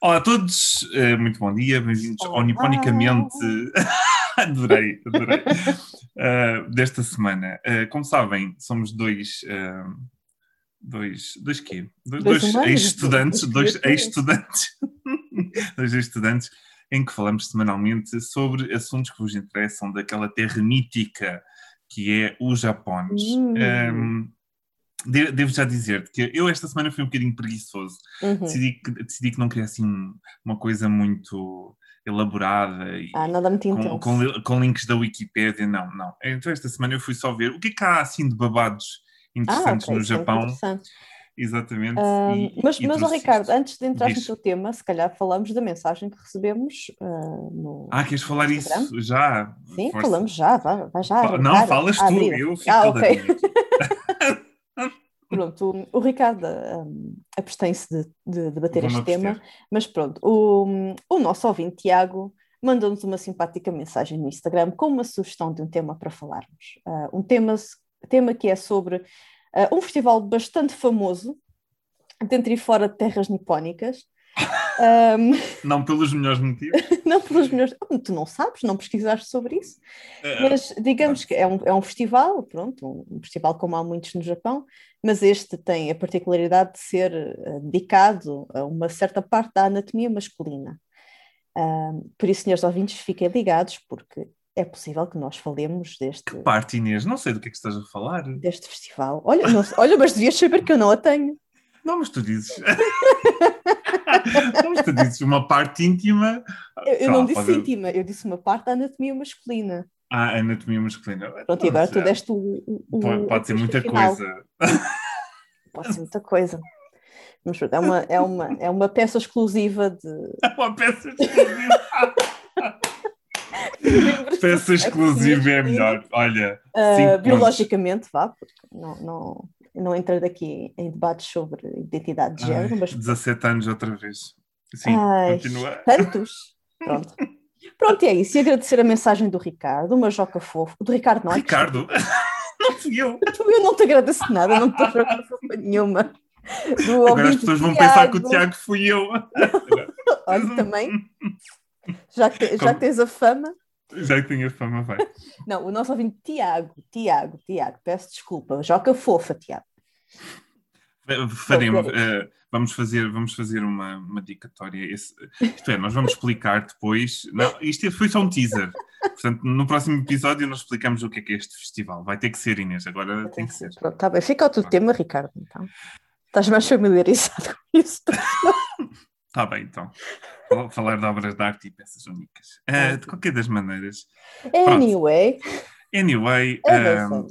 Olá a todos, eh, muito bom dia, bem-vindos ao Niponicamente. adorei, adorei. Uh, desta semana. Uh, como sabem, somos dois. Uh, dois. Dois quê? Dois, dois ex-estudantes. Dois ex-estudantes. dois ex-estudantes em que falamos semanalmente sobre assuntos que vos interessam daquela terra mítica que é o Japão. Hum. Um, devo já dizer que eu esta semana fui um bocadinho preguiçoso. Uhum. Decidi, que, decidi que não queria assim uma coisa muito elaborada e ah, nada muito com, com, com, links da Wikipédia, não, não. Então esta semana eu fui só ver o que é que há assim de babados interessantes ah, okay, no é Japão. Exatamente. e, mas, e mas oh, Ricardo, antes de entrar no teu tema, se calhar falamos da mensagem que recebemos uh, no. Ah, queres falar Instagram? isso já? Sim, Força. falamos já, vai, vai já. Não, falas tu, eu fico ah, okay. Pronto, o, o Ricardo um, abstém-se de, de debater este tema, mas pronto, o, o nosso ouvinte Tiago mandou-nos uma simpática mensagem no Instagram com uma sugestão de um tema para falarmos. Uh, um tema, tema que é sobre uh, um festival bastante famoso, dentro e fora de terras nipónicas, um... Não pelos melhores motivos. não pelos melhores. Tu não sabes, não pesquisaste sobre isso. Uh, mas digamos que é um, é um festival, pronto, um, festival como há muitos no Japão, mas este tem a particularidade de ser uh, dedicado a uma certa parte da anatomia masculina. Uh, por isso, senhores ouvintes, fiquem ligados, porque é possível que nós falemos deste. Que parte, Inês? Não sei do que é que estás a falar. Deste festival. Olha, não, olha mas devias saber que eu não a tenho. Não, mas tu dizes. mas tu dizes uma parte íntima. Eu, eu não disse pode... íntima, eu disse uma parte da anatomia masculina. Ah, anatomia masculina. Pronto, e agora tu deste o. o pode, pode ser muita final. coisa. Pode ser muita coisa. Mas é uma, é uma, é uma peça exclusiva de. É uma peça exclusiva. peça exclusiva é melhor. Olha. Uh, biologicamente, vá, porque não, não, não entrar aqui em debates sobre identidade de género. Ai, mas... 17 anos outra vez. Sim, Ai, continua. Tantos. Pronto. Pronto, e é isso. E agradecer a mensagem do Ricardo, uma joca fofo. Do Ricardo, não é? Ricardo? não fui eu. Eu não te agradeço nada, não te fofa nenhuma. Do Agora as pessoas vão Tiago. pensar que o Tiago fui eu. Olha, também. Já que, já que tens a fama. Já que tenho a fama, vai. Não, o nosso ouvinte Tiago, Tiago, Tiago, peço desculpa, joca fofa, Tiago. Faremos, uh, vamos fazer, vamos fazer uma, uma dicatória. Esse, isto é, nós vamos explicar depois. Não, isto é, foi só um teaser. Portanto, no próximo episódio nós explicamos o que é que é este festival. Vai ter que ser, Inês, agora tem, tem que ser. Pronto, tá bem. Fica o teu tema, Ricardo, então. Estás mais familiarizado com isso. Está bem, então. Vou falar de obras de arte e peças únicas. Uh, de qualquer das maneiras. Anyway. Pronto. Anyway. Um,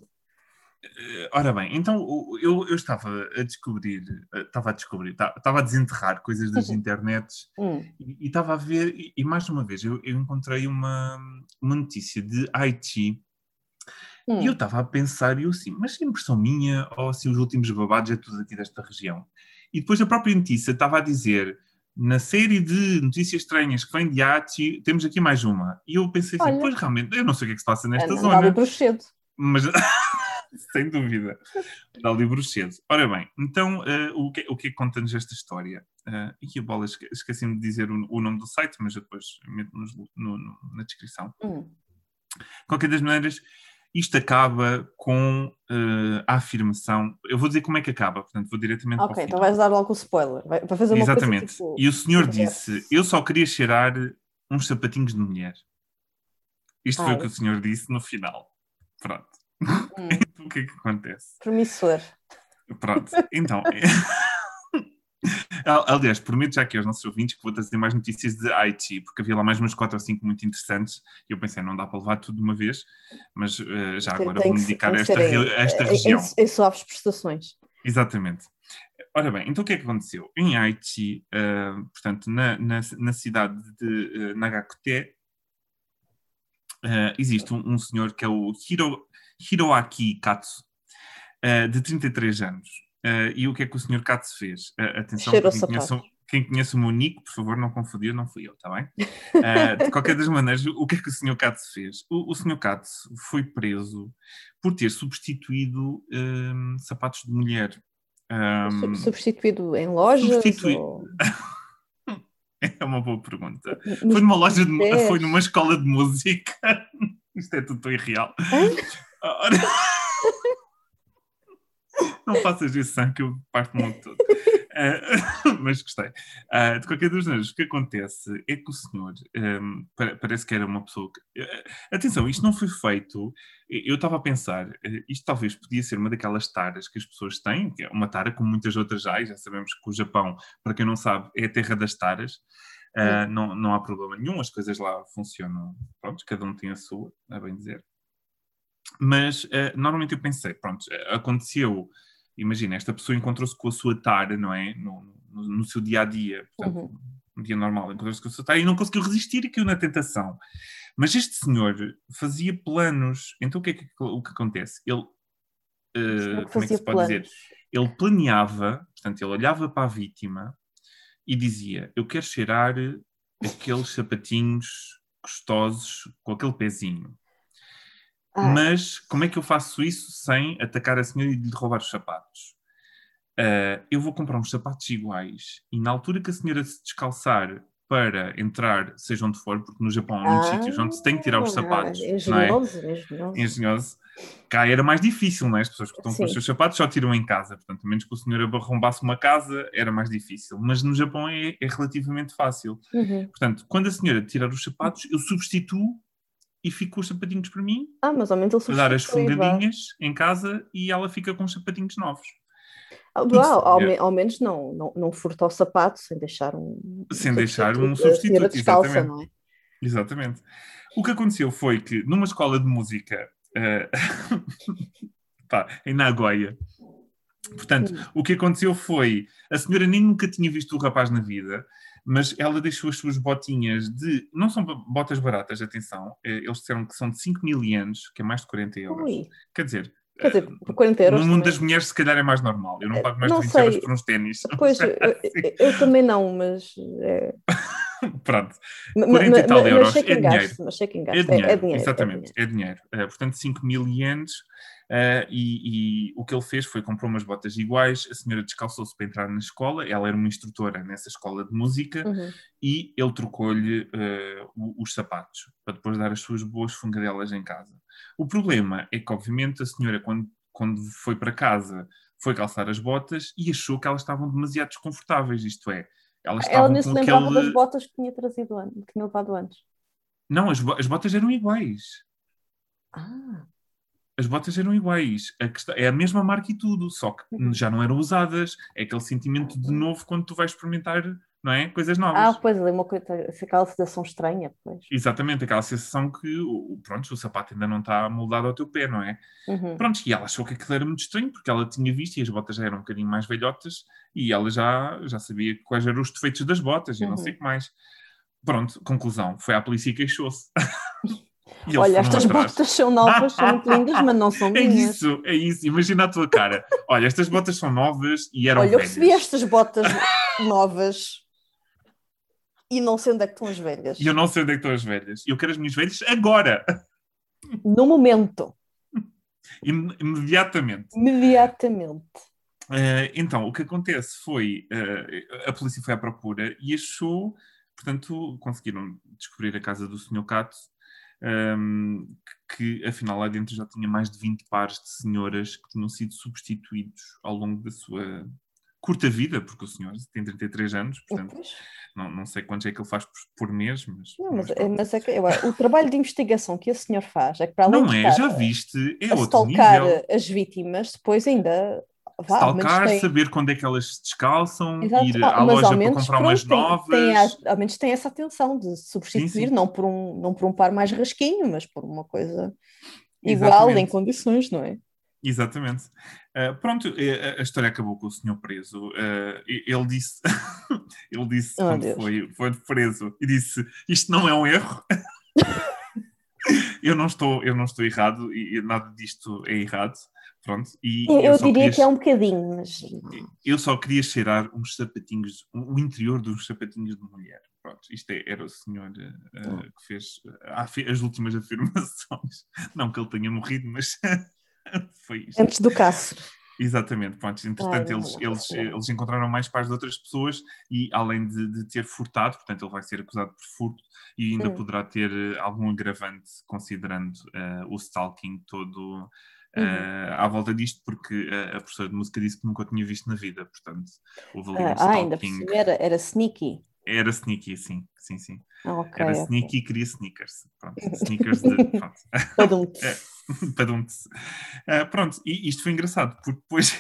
eh, ora bem, então eu, eu estava a descobrir, estava a descobrir, estava a desenterrar coisas das internets hum. e, e, estava a ver, e, e mais uma vez eu, eu, encontrei uma, uma notícia de Haiti hum. e eu estava a pensar, eu assim, mas é impressão minha ou assim os últimos babados é tudo aqui desta região? E depois a própria notícia estava a dizer na série de notícias estranhas que vem de Haiti, temos aqui mais uma. E eu pensei assim, Olha, pois realmente, eu não sei o que é que se passa nesta é, zona. Mas, sem dúvida, dá livro cedo. Ora bem, então, uh, o, que, o que é que conta-nos esta história? Uh, e a bola, esque, esqueci-me de dizer o, o, nome do site, mas depois meto no, no, na descrição. Hum. Qualquer das maneiras, isto acaba com uh, a afirmação. Eu vou dizer como é que acaba, portanto, vou diretamente Ok, então vais dar logo o spoiler. Vai, vai fazer uma Exatamente. Coisa, tipo, e o senhor disse: Eu só queria cheirar uns sapatinhos de mulher. Isto Ai. foi o que o senhor disse no final. Pronto. Hum. então, o que é que acontece? Promissor. Pronto, então. Aliás, prometo já aqui aos nossos ouvintes que vou trazer mais notícias de Haiti, porque havia lá mais umas 4 ou 5 muito interessantes e eu pensei, não dá para levar tudo de uma vez, mas uh, já agora vou-me dedicar a esta, em, a esta região. Em, em suaves prestações. Exatamente. Ora bem, então o que é que aconteceu? Em Haiti, uh, portanto, na, na, na, cidade de uh, Nagakute, existe um, um, senhor que é o Hiro, Hiroaki Katsu, de 33 anos. Uh, e o que é que o Sr. Katz fez? Uh, atenção, quem conhece, quem conhece, o meu nick, por favor, não confundir, não fui eu, está bem? Uh, de qualquer das maneiras, o que é que o Sr. Katz fez? O, o Sr. Katz foi preso por ter substituído um, sapatos de mulher. Um, substituído em lojas? Substituí... Ou... É uma boa pergunta. Nos foi numa loja de, foi numa escola de música. Isto é tudo irreal. Ora... Não faças isso, Sam, que eu parto muito todo. Uh, mas gostei. Uh, de qualquer das maneiras, o que acontece é que o senhor um, parece que era uma pessoa que. Uh, atenção, isto não foi feito. Eu estava a pensar, isto talvez podia ser uma daquelas taras que as pessoas têm, que é uma tara como muitas outras já, e já sabemos que o Japão, para quem não sabe, é a terra das taras. não, não há problema nenhum, as coisas lá funcionam, pronto, cada um tem a sua, a bem dizer. Mas normalmente eu pensei, pronto, aconteceu imagina, esta pessoa encontrou-se com a sua tara, não é? No, no, no seu dia a dia, portanto, uhum. um dia normal, encontrou-se com a sua tara e não conseguiu resistir e caiu na tentação. Mas este senhor fazia planos, então o que é que, o que acontece? Ele, uh, como é que se pode planos. dizer? Ele planeava, portanto, ele olhava para a vítima e dizia: Eu quero cheirar aqueles sapatinhos gostosos com aquele pezinho. Ah. Mas como é que eu faço isso sem atacar a senhora e lhe roubar os sapatos? Uh, eu vou comprar uns sapatos iguais e na altura que a senhora se descalçar para entrar, seja onde for, porque no Japão há muitos ah, sítios onde se tem que tirar os sapatos. Engenhoso, não é? engenhoso. engenhoso. Cá era mais difícil, não é? As pessoas que estão Sim. com os seus sapatos só tiram em casa. Portanto, a menos que o senhor arrombasse uma casa, era mais difícil. Mas no Japão é, é relativamente fácil. Uhum. Portanto, quando a senhora tirar os sapatos, eu substituo e fico com os sapatinhos para mim. Ah, mas ao menos ele dar as fungadinhas em casa e ela fica com os sapatinhos novos. Ah, ao, ao, ao, menos não, não, não furta o sapato sem deixar um. Sem deixar um substituto, descalça, exatamente. É? Exatamente. O que aconteceu foi que numa escola de música uh, pá, em Nagoya, portanto, Sim. o que aconteceu foi a senhora nem nunca tinha visto o rapaz na vida mas ela deixou as suas botinhas de. Não são botas baratas, atenção. Eh, eles disseram que são de 5 mil ienes, que é mais de 40 euros. Ui. Quer dizer. Quer dizer, por 40 euros. No mundo também. das mulheres, se calhar é mais normal. Eu não pago mais não de 20 sei. euros por uns ténis. Pois, eu, eu, também não, mas. É... Pronto. 40 mas, e tal mas, euros mas é dinheiro. Mas é, dinheiro. É, dinheiro. é dinheiro. Exatamente, é dinheiro. É dinheiro. Portanto, 5 mil ienes Uh, e, e, o que ele fez foi comprou umas botas iguais, a senhora descalçou-se para entrar na escola, ela era uma instrutora nessa escola de música uhum. e ele trocou-lhe uh, os sapatos para depois dar as suas boas fungadelas em casa. O problema é que, obviamente, a senhora, quando, quando foi para casa, foi calçar as botas e achou que elas estavam demasiado desconfortáveis, isto é, elas ela nem se lembrava aquele... das botas que tinha trazido antes, que tinha levado antes. Não, as, as botas eram iguais. Ah as botas eram iguais. A questão, é a mesma marca e tudo, só que uhum. já não eram usadas. É aquele sentimento de novo quando tu vais experimentar, não é? Coisas novas. Ah, pois ali, uma coisa, aquela sensação estranha. Pois. Exatamente, aquela sensação que o, pronto, o sapato ainda não está moldado ao teu pé, não é? Uhum. Pronto, e ela achou que aquilo era muito estranho, porque ela tinha visto e as botas já eram um bocadinho mais velhotas e ela já, já sabia quais eram os defeitos das botas e não sei o que mais. Pronto, conclusão, foi à polícia e queixou-se. Olha, estas atrás. botas são novas, são muito lindas, mas não são é minhas. É isso, é isso. Imagina a tua cara. Olha, estas botas são novas e eram Olha, velhas. eu recebi estas botas novas e não sei onde é que estão as velhas. E eu não sei onde é que estão as velhas. Eu quero as minhas velhas agora. No momento. Imediatamente. Imediatamente. Uh, então, o que acontece foi, uh, a polícia foi à procura e achou, portanto, conseguiram descobrir a casa do Sr. Cato um, que, que afinal lá dentro já tinha mais de 20 pares de senhoras que tinham sido substituídos ao longo da sua curta vida, porque o senhor tem 33 anos, portanto, não, não sei quantos é que ele faz por, por mês, mas... Não, mas, mas, é, mas é que, eu, o trabalho de investigação que esse senhor faz é que para além não de é, já viste, é outro nível. as vítimas, depois ainda Vá, tem... saber quando é que elas se descalçam, Exato. ir à loja para comprar umas tem, novas. Tem, ao menos tem essa atenção de substituir, sim, sim. Não, por um, não por um par mais rasquinho, mas por uma coisa igual Exatamente. em condições, não é? Exatamente. Uh, pronto, eh, a, história acabou com o senhor preso. Uh, ele disse, ele disse oh, quando foi, foi preso, e disse: Isto não é um erro. eu não estou, eu não estou errado e nada disto é errado. Pronto, e eu, eu diria queria, que é um bocadinho, mas. Eu só queria cheirar uns sapatinhos, o interior dos sapatinhos de mulher. Pronto, isto é, era o senhor uh, que fez uh, as últimas afirmações. Não que ele tenha morrido, mas foi isto. Antes do caso. Exatamente, pronto. Entretanto, eles, eles, eles encontraram mais pais de outras pessoas e, além de, de, ter furtado, portanto, ele vai ser acusado por furto e ainda hum. poderá ter eh, algum agravante, considerando uh, o stalking todo uhum. à volta disto, porque a, a professora de música disse que nunca o tinha visto na vida, portanto, houve ali um ah, stalking. ainda era, era sneaky. Era sneaky, sim, sim, sim. Okay, era sneaky okay. e queria sneakers. Pronto, sneakers de. Pronto. Padum. uh, pronto, e isto foi engraçado, porque depois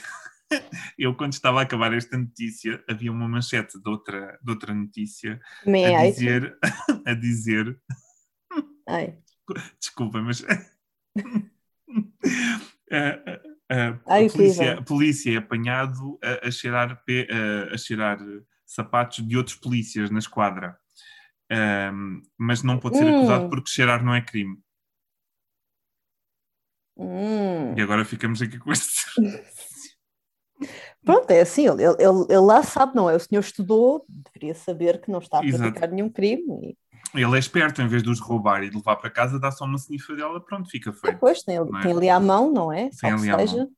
eu, quando estava a acabar esta notícia, havia uma manchete de outra, de outra notícia a dizer. a dizer. Ai. Desculpa, mas. a, Ai, polícia, polícia é apanhado a, a cheirar, a, a cheirar sapatos de outros polícias na esquadra. Um, mas não pode ser acusado hum. porque cheirar não é crime. Hum. E agora ficamos aqui com este. Pronto, é assim, ele, ele, ele, lá sabe, não é? O senhor estudou, deveria saber que não está a praticar nenhum crime. E... Ele é esperto, em vez de os roubar e de levar para casa, dá só uma dela pronto, fica feito. Ah, pois, tem, é? tem ali à mão, não é? Tem ali à mão.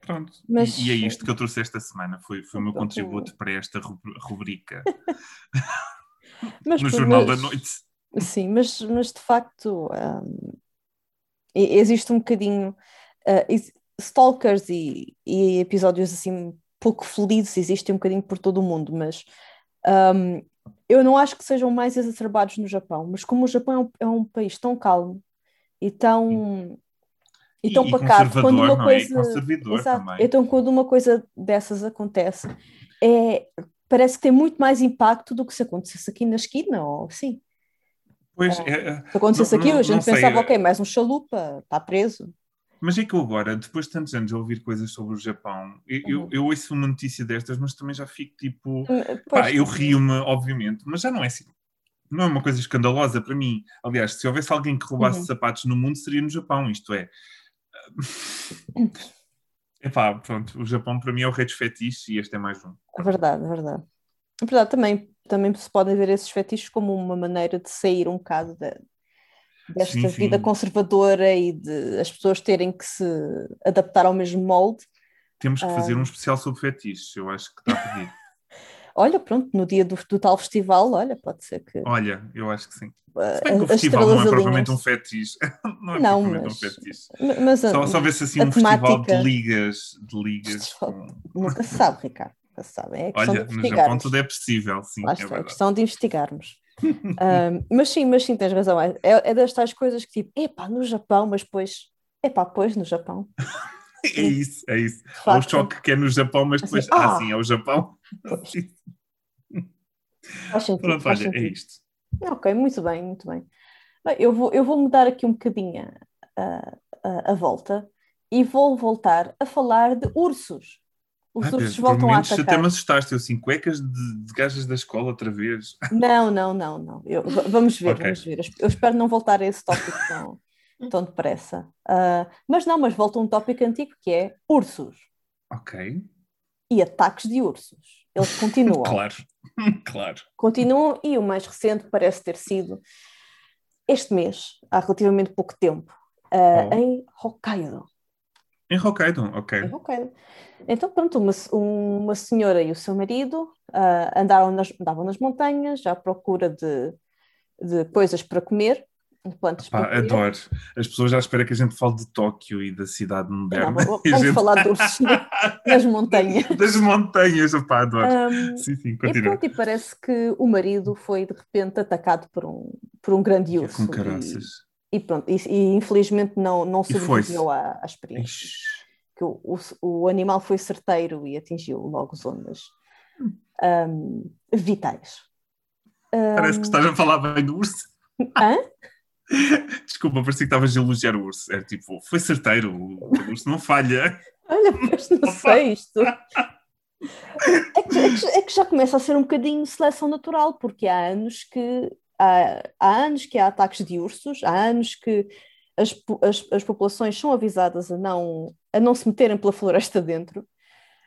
Pronto. Mas... E, e, é isto que eu trouxe esta semana. Foi, foi o meu contributo para esta rubrica no Jornal mas, da Noite. Sim, mas, mas de facto um, existe um bocadinho. Uh, stalkers e, e, episódios assim pouco felizes existem um bocadinho por todo o mundo, mas um, eu não acho que sejam mais exacerbados no Japão. Mas como o Japão é um, é um país tão calmo e tão e tão pacato quando uma é? coisa. Exato. Também. Então, quando uma coisa dessas acontece, é, parece que tem muito mais impacto do que se acontecesse aqui na esquina, ou sim. Pois, é, é se acontecesse não, aqui, a gente pensava, sei. ok, mais um chalupa, está preso. Mas é que eu agora, depois de tantos anos a ouvir coisas sobre o Japão, eu, uhum. eu, eu ouço uma notícia destas, mas também já fico tipo. Hum, pá, eu rio-me, obviamente, mas já não é assim. Não é uma coisa escandalosa para mim. Aliás, se houvesse alguém que roubasse uhum. sapatos no mundo, seria no Japão. Isto é, Epá, pronto, o Japão para mim é o rei dos fetiches e este é mais um. É verdade, é verdade. É verdade, também, também se podem ver esses fetiches como uma maneira de sair um bocado de, desta sim, vida sim. conservadora e de as pessoas terem que se adaptar ao mesmo molde. Temos que fazer um especial sobre fetiches, eu acho que está a pedir. Olha, pronto, no dia do, do, tal festival, olha, pode ser que. Olha, eu acho que sim. Se bem que o festival não é propriamente um fetiche. não é não, propriamente mas, um fetiche. Mas, só, só vê-se assim um temática... festival de ligas. De ligas com... Nunca se sabe, Ricardo. Nunca se sabe. É olha, no Japão tudo é possível, sim. É, é questão de investigarmos. Um, mas sim, mas sim, tens razão. É, é das tais coisas que tipo, epá, no Japão, mas depois, epá, pois no Japão. é isso, é isso. Há o choque que é no Japão, mas depois, assim, ah, ah, sim, é o Japão. Faz sentido, Pronto, faz olha, é sentido. é isto. Ok, muito bem, muito bem. Eu vou, eu vou mudar aqui um bocadinho a, a, a volta e vou voltar a falar de ursos. Os ah, ursos voltam a atacar. Até me assustaste, eu assim, cuecas de, de gajas da escola outra vez. Não, não, não, não. Eu, vamos ver, okay. vamos ver. Eu espero não voltar a esse tópico tão, tão depressa. Uh, mas não, mas volta a um tópico antigo que é ursos. Ok. E ataques de ursos. Eles continuam. claro, claro. Continuam e o mais recente parece ter sido este mês, há relativamente pouco tempo, uh, oh. em Hokkaido. Em Hokkaido, ok. Em Hokkaido. Então, pronto, uma, uma senhora e o seu marido uh, andaram nas, andavam nas montanhas à procura de, de coisas para comer plantas Pá, adoro. As pessoas já esperam que a gente fale de Tóquio e da cidade moderna. Não, vamos gente... falar dos, das montanhas. Das montanhas, opá, adoro. Um, sim, sim, continua. E, pronto, e parece que o marido foi de repente atacado por um, por um grande urso. com caraças. E, pronto, e, e, infelizmente não, não sobreviveu à, à experiência. Que o, o, o, animal foi certeiro e atingiu logo zonas um, vitais. Parece que estás a falar bem do urso. Hã? Desculpa, parecia que estavas a elogiar o urso. É tipo, foi certeiro, o urso não falha. Olha, mas não sei isto. É que, é, que, é que, já começa a ser um bocadinho seleção natural, porque há anos que há, há anos que há ataques de ursos, há anos que as, as, as populações são avisadas a não, a não se meterem pela floresta dentro.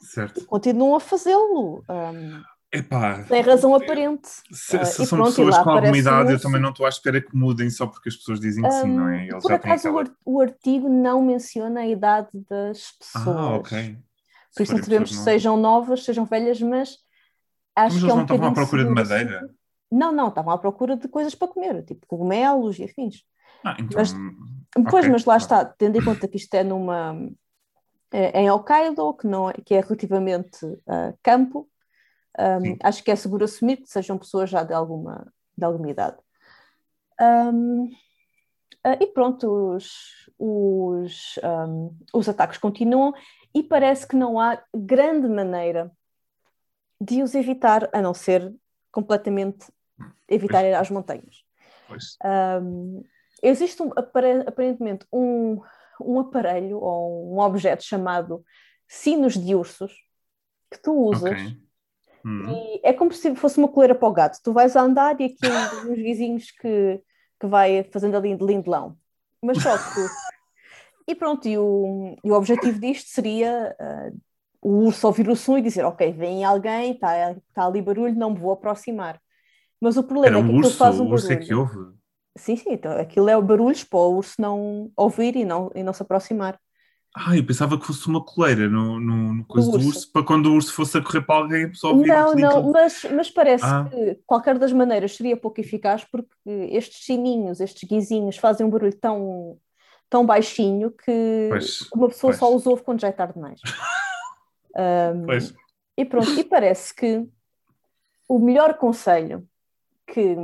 Certo. continuam a fazê-lo. Um, Epá, Tem razão aparente. Se, ah, se uh, são pronto, pessoas com alguma idade, eu também não estou à espera que mudem só porque as pessoas dizem que sim, não é? Eles por acaso, aquela... o artigo não menciona a idade das pessoas. Ah, ok. Por isso não sabemos se sejam novas, sejam velhas, mas acho mas que é um não estavam à procura de madeira? Assim. Não, não, estavam à procura de coisas para comer, tipo cogumelos e afins. Ah, então... Mas, pois, okay. mas lá está, tendo em conta que isto é numa é, em Hokkaido, que, não, é, que é relativamente uh, campo, um, acho que é seguro assumir que sejam pessoas já de alguma, de alguma idade. Um, uh, e pronto, os, os, um, os ataques continuam e parece que não há grande maneira de os evitar, a não ser completamente evitar ir às montanhas. Um, existe um, aparentemente um, um aparelho ou um objeto chamado sinos de ursos que tu usas okay. Hum. e é como se fosse uma coleira para o gato. Tu vais a andar e aqui uns vizinhos que, que vai fazendo ali de lindelão. Mas só que tu... E pronto, e o, e o objetivo disto seria uh, o urso ouvir o som e dizer, ok, vem alguém, está tá ali barulho, não me vou aproximar. Mas o problema Era um é que urso, faz um barulho. urso é que ouve? Sim, sim, então aquilo é o barulhos para o urso não ouvir e não, e não se aproximar. Ah, eu pensava que fosse uma coleira no, no, no coisa do urso. do urso. para quando o urso fosse a correr para alguém a pessoa ouvir Não, não, mas, mas parece ah. que qualquer das maneiras seria pouco eficaz porque estes sininhos, estes guizinhos fazem um barulho tão, tão baixinho que pois, uma pessoa pois. só os ouve quando já é tarde demais. um, pois. E pronto, e parece que o melhor conselho que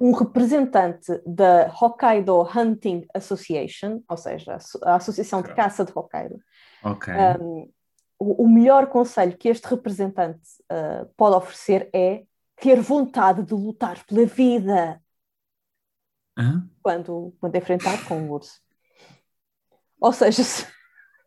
um representante da Hokkaido Hunting Association, ou seja, a Associação de Caça de Hokkaido. Okay. Um, o, melhor conselho que este representante uh, pode oferecer é ter vontade de lutar pela vida quando, quando enfrentar com um urso. Ou seja, se,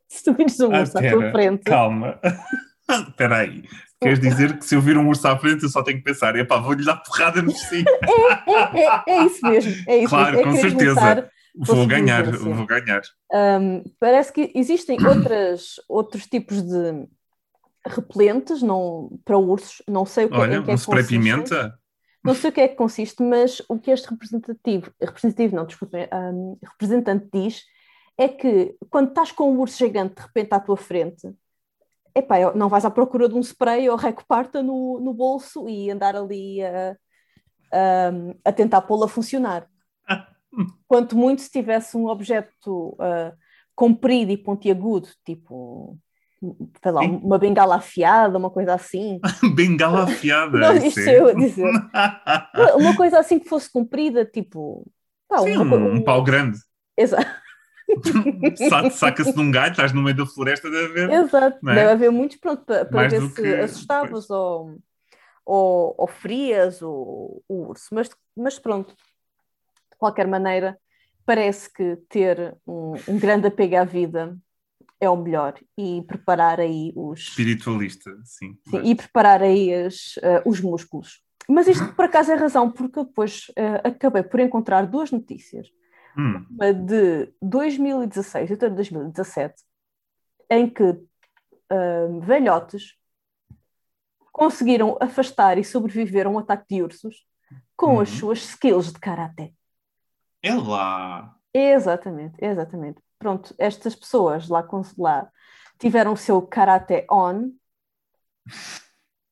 se tu vires um ah, urso à tua frente. Calma. Espera aí. Queres dizer que se eu vir um urso à frente eu só tenho que pensar, epá, vou-lhe dar porrada no focinho. É, é, é, é, isso mesmo. É isso claro, mesmo. É com certeza. Vou ganhar, assim. vou ganhar. Um, parece que existem outras, outros tipos de repelentes não, para ursos, não sei o que, Olha, é que é um spray pimenta? Não sei o que é que consiste, mas o que este representativo, representativo não, um, representante diz é que quando estás com um urso gigante de repente à tua frente, epá, não vais à procura de um spray ou recoparta no, no bolso e andar ali a, a, a tentar pô-lo a funcionar. Quanto muito se tivesse um objeto uh, comprido e pontiagudo, tipo sei lá, uma bengala afiada, uma coisa assim. bengala afiada. Não, isto é eu a dizer. uma coisa assim que fosse comprida, tipo. Pá, Sim, um, um pau grande. Exato. Saca-se de um galho, estás no meio da floresta, deve haver. Exato, é? deve haver muitos, pronto, para, para ver se que... assustavas ou, ou, ou frias o, o urso. Mas, mas pronto, de qualquer maneira, parece que ter um, um grande apego à vida é o melhor e preparar aí os. Espiritualista, sim. sim mas... E preparar aí as, uh, os músculos. Mas isto por acaso é razão, porque eu depois uh, acabei por encontrar duas notícias hum. uma de 2016 e outra de 2017, em que uh, velhotes conseguiram afastar e sobreviver a um ataque de ursos com as uhum. suas skills de karaté. É lá! Exatamente, exatamente. Pronto, estas pessoas lá, lá tiveram o seu karaté on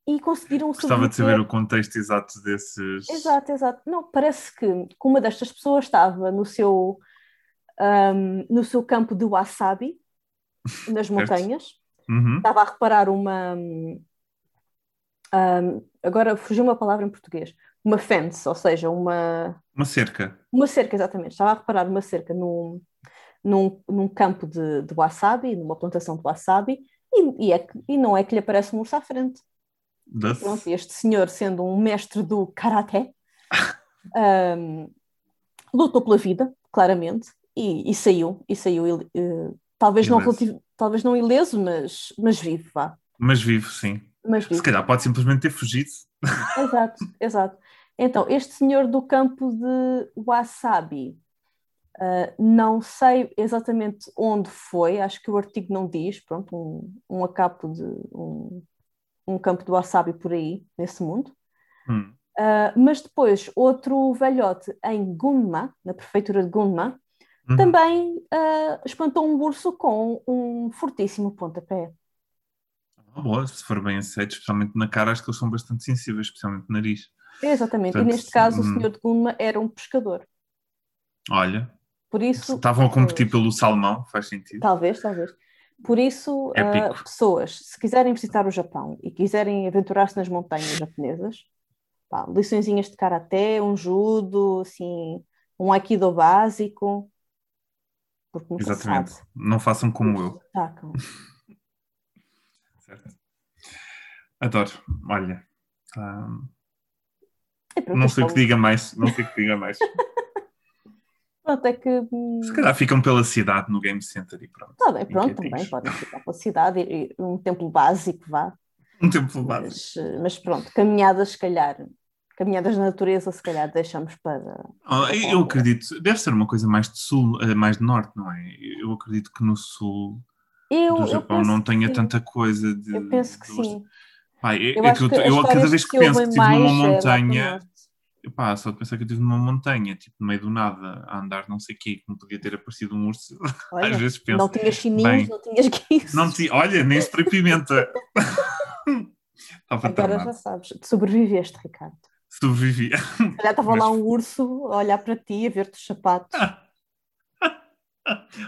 e conseguiram Gostava de saber o contexto exato desses. Exato, exato. Não, parece que, uma destas pessoas estava no seu, um, no seu campo de wasabi, nas montanhas, uhum. estava a reparar uma. Um, agora fugiu uma palavra em português. Uma fence, ou seja, uma. Uma cerca. Uma cerca, exatamente. Estava a reparar uma cerca num, num, num campo de, de wasabi, numa plantação de wasabi, e, e, é, e não é que lhe aparece um urso à frente. Pronto, este senhor, sendo um mestre do karaté, um, lutou pela vida, claramente, e, e saiu, e saiu, uh, talvez, não relativo, talvez não ileso, mas, mas vivo, vá. Mas vivo, sim. Mas vivo. Se calhar pode simplesmente ter fugido. Exato, exato. Então, este senhor do campo de Wasabi, uh, não sei exatamente onde foi, acho que o artigo não diz, pronto, um, um acapo de um, um campo do wasabi por aí, nesse mundo. Hum. Uh, mas depois, outro velhote em Gunma, na prefeitura de Gunma, uhum. também uh, espantou um urso com um fortíssimo pontapé. boa, se for bem aceito, especialmente na cara, acho que eles são bastante sensíveis, especialmente no nariz. É, exatamente, Portanto, e neste caso hum... o senhor de Gunma era um pescador. Olha, por isso, estavam a competir pelo salmão, faz sentido. Talvez, talvez. Por isso, uh, pessoas, se quiserem visitar o Japão e quiserem aventurar-se nas montanhas japonesas, pá, liçõezinhas de karaté, um judo, assim, um aikido básico. Exatamente. Sabe. Não façam como eu. Tacam. certo. Adoro. Olha. Um... não sei o que diga mais. Não sei o que diga mais. Pronto, é que. Hum, Se calhar ficam pela cidade no Game Center e pronto. Tá bem, pronto, também podem ficar pela cidade, e, um templo básico, vá. Um templo básico. Mas, mas, pronto, caminhadas, se calhar. Caminhadas na natureza, se calhar, deixamos para. Oh, para eu acredito, deve ser uma coisa mais de sul, eh, mais de norte, não é? Eu acredito que no sul eu, do Japão não tenha tanta coisa de. Eu penso que de... sim. Pai, é, eu, é que eu, eu cada vez que, penso que estive numa montanha Epá, só de pensar que eu estive numa montanha, tipo, no meio do nada, a andar não sei o quê, que podia ter aparecido um urso. Olha, Às vezes penso. Não tinhas chininhos, não tinhas guiços. Não ti, olha, nem spray pimenta. Agora já sabes, sobreviveste, Ricardo. Sobrevivi. Olha, estava Mas... lá um urso a olhar para ti, a ver-te os sapatos.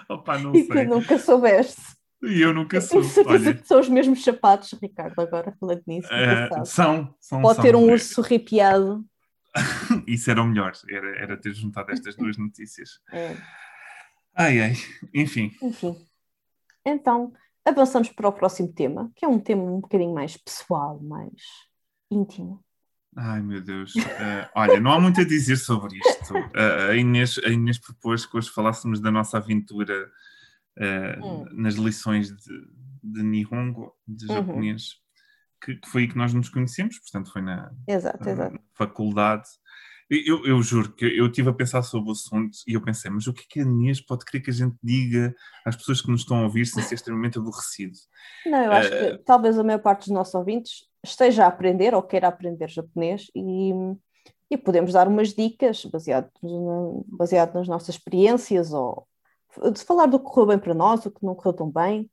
Opa, não e sei. que nunca soubeste. E eu nunca soube. Olha. Que são os mesmos sapatos, Ricardo, agora falando nisso. Uh, são, são. Pode são, ter um urso arrepiado Isso era o melhor, era, era ter juntado estas duas notícias. É. Ai, ai, enfim. Enfim. Então, avançamos para o próximo tema, que é um tema um bocadinho mais pessoal, mais íntimo. Ai, meu Deus. Uh, olha, não há muito a dizer sobre isto. Uh, a, Inês, a Inês propôs que hoje falássemos da nossa aventura uh, hum. nas lições de, de Nihongo, de uhum. japonês que, que, foi aí que nós nos conhecemos, portanto foi na, exato, na exato. faculdade. Eu, eu, juro que eu estive a pensar sobre o assunto e eu pensei, mas o que é que a Inês pode querer que a gente diga às pessoas que nos estão a ouvir sem ser extremamente aborrecido? Não, eu acho uh... que eh, talvez a maior parte dos nossos ouvintes esteja a aprender ou queira aprender japonês e, e podemos dar umas dicas baseado, baseado nas nossas experiências ou de falar do que correu bem para nós, o que não correu tão bem.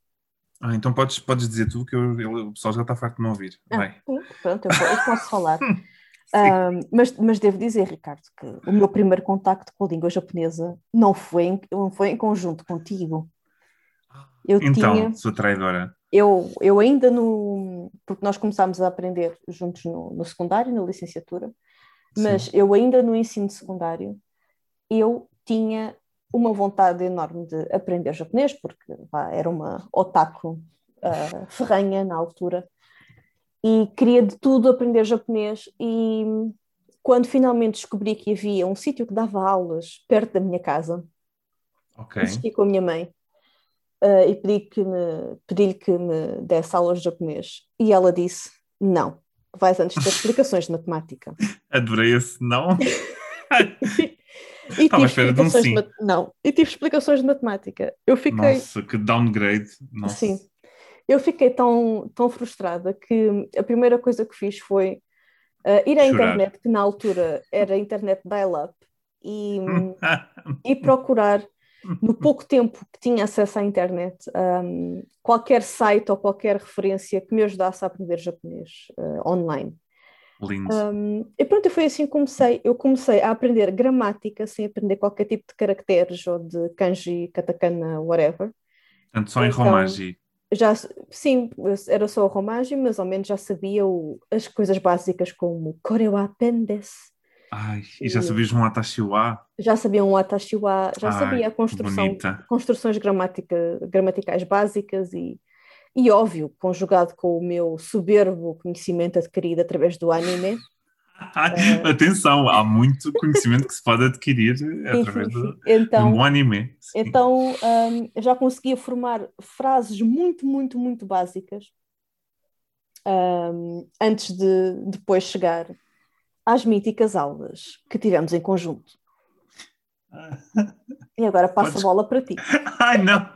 Ah, então podes, podes dizer tu que eu, eu, o pessoal já está farto de me ouvir. Ah, pronto, eu, eu, posso falar. um, mas, mas devo dizer, Ricardo, que o meu primeiro contacto com a língua japonesa não foi em, não foi em conjunto contigo. Eu então, tinha, sou traidora. Eu, eu ainda no. Porque nós começámos a aprender juntos no, no secundário, na licenciatura, mas Sim. eu ainda no ensino secundário, eu tinha uma vontade enorme de aprender japonês, porque pá, era uma otaku uh, ferranha na altura, e queria de tudo aprender japonês. E quando finalmente descobri que havia um sítio que dava aulas perto da minha casa, okay. insisti com a minha mãe uh, e pedi-lhe que, me, pedi que me desse aulas de japonês, e ela disse: Não, vais antes ter explicações de matemática. Adorei esse não. E tive explicações de mat... Não, e tive explicações de matemática. Eu fiquei. Nossa, que downgrade. Nossa. Sim. Eu fiquei tão, tão frustrada que a primeira coisa que fiz foi uh, ir à Chorar. internet, que na altura era a internet dial-up, e, e procurar, no pouco tempo que tinha acesso à internet, um, qualquer site ou qualquer referência que me ajudasse a aprender japonês uh, online. Lindo. Um, e pronto, foi assim que comecei. Eu comecei a aprender gramática sem aprender qualquer tipo de caracteres ou de kanji, katakana, whatever. Portanto, só em então, romaji. Já, sim, era só o romaji, mas ao menos já sabia o, as coisas básicas como korewa pendes. Ai, e já sabias um atashiwa? Já sabia um atashiwa, já Ai, sabia a construção, construções gramática, gramaticais básicas e e óbvio, conjugado com o meu soberbo conhecimento adquirido através do anime. Atenção, há muito conhecimento que se pode adquirir através. Do, então, do anime. Sim. Então um, já conseguia formar frases muito, muito, muito básicas um, antes de depois chegar às míticas aulas que tivemos em conjunto. E agora passo Podes... a bola para ti. Ai, não,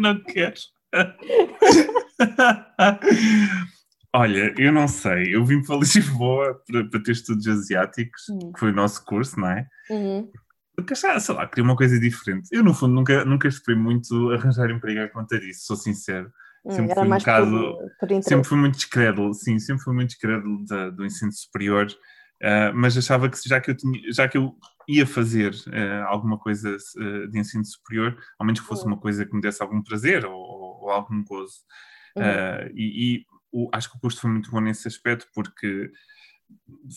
não quero. Olha, eu não sei, eu vim para Lisboa para, para ter estudos asiáticos, uhum. que foi o nosso curso, não é? Uhum. Porque, sei lá, queria uma coisa diferente. Eu, no fundo, nunca, nunca esperei muito arranjar emprego a conta disso, sou sincero. Hum, sempre fui um bocado, sempre fui muito descrédulo, sim, sempre fui muito descrédulo do ensino superior, uh, mas achava que já que eu tinha, já que eu ia fazer uh, alguma coisa uh, de ensino superior, ao menos que fosse uhum. uma coisa que me desse algum prazer ou, ou algum gozo. Uhum. e, e o, acho que o curso foi muito bom nesse aspecto porque